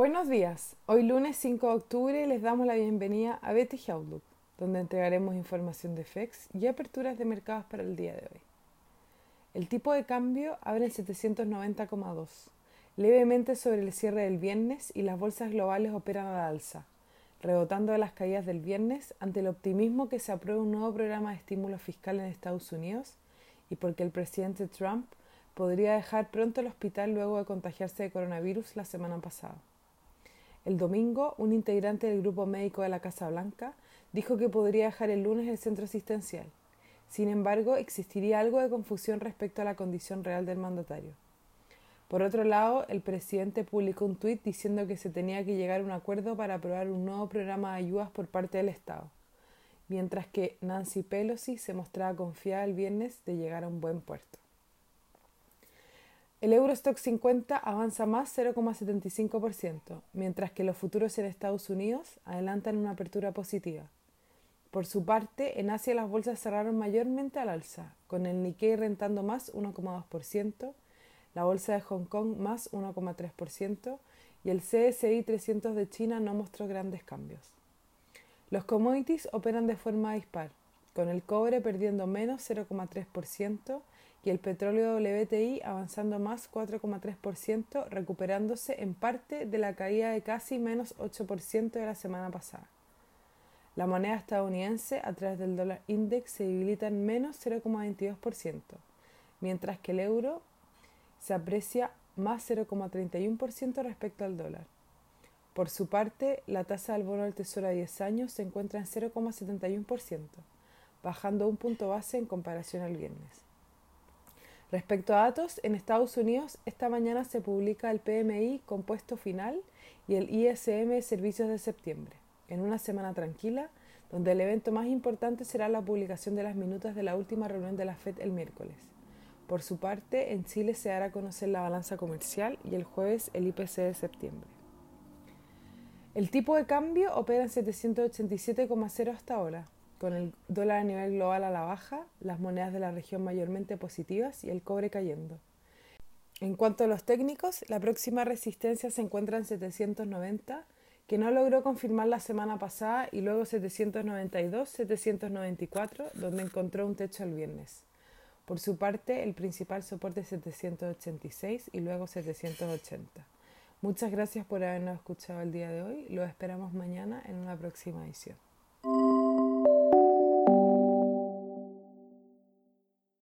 Buenos días. Hoy lunes 5 de octubre les damos la bienvenida a BTG Outlook, donde entregaremos información de FEX y aperturas de mercados para el día de hoy. El tipo de cambio abre en 790,2, levemente sobre el cierre del viernes y las bolsas globales operan a la alza, rebotando de las caídas del viernes ante el optimismo que se apruebe un nuevo programa de estímulo fiscal en Estados Unidos y porque el presidente Trump podría dejar pronto el hospital luego de contagiarse de coronavirus la semana pasada. El domingo, un integrante del grupo médico de la Casa Blanca dijo que podría dejar el lunes el centro asistencial. Sin embargo, existiría algo de confusión respecto a la condición real del mandatario. Por otro lado, el presidente publicó un tuit diciendo que se tenía que llegar a un acuerdo para aprobar un nuevo programa de ayudas por parte del Estado, mientras que Nancy Pelosi se mostraba confiada el viernes de llegar a un buen puerto. El Eurostock 50 avanza más 0,75%, mientras que los futuros en Estados Unidos adelantan una apertura positiva. Por su parte, en Asia las bolsas cerraron mayormente al alza, con el Nikkei rentando más 1,2%, la bolsa de Hong Kong más 1,3% y el CSI 300 de China no mostró grandes cambios. Los commodities operan de forma dispar, con el cobre perdiendo menos 0,3%, y el petróleo WTI avanzando más 4,3%, recuperándose en parte de la caída de casi menos 8% de la semana pasada. La moneda estadounidense a través del dólar index se debilita en menos 0,22%, mientras que el euro se aprecia más 0,31% respecto al dólar. Por su parte, la tasa del bono del Tesoro a 10 años se encuentra en 0,71%, bajando un punto base en comparación al viernes. Respecto a datos, en Estados Unidos esta mañana se publica el PMI compuesto final y el ISM servicios de septiembre, en una semana tranquila, donde el evento más importante será la publicación de las minutas de la última reunión de la FED el miércoles. Por su parte, en Chile se dará a conocer la balanza comercial y el jueves el IPC de septiembre. El tipo de cambio opera en 787,0 hasta ahora, con el dólar a nivel global a la baja, las monedas de la región mayormente positivas y el cobre cayendo. En cuanto a los técnicos, la próxima resistencia se encuentra en 790, que no logró confirmar la semana pasada, y luego 792, 794, donde encontró un techo el viernes. Por su parte, el principal soporte es 786 y luego 780. Muchas gracias por habernos escuchado el día de hoy. Lo esperamos mañana en una próxima edición.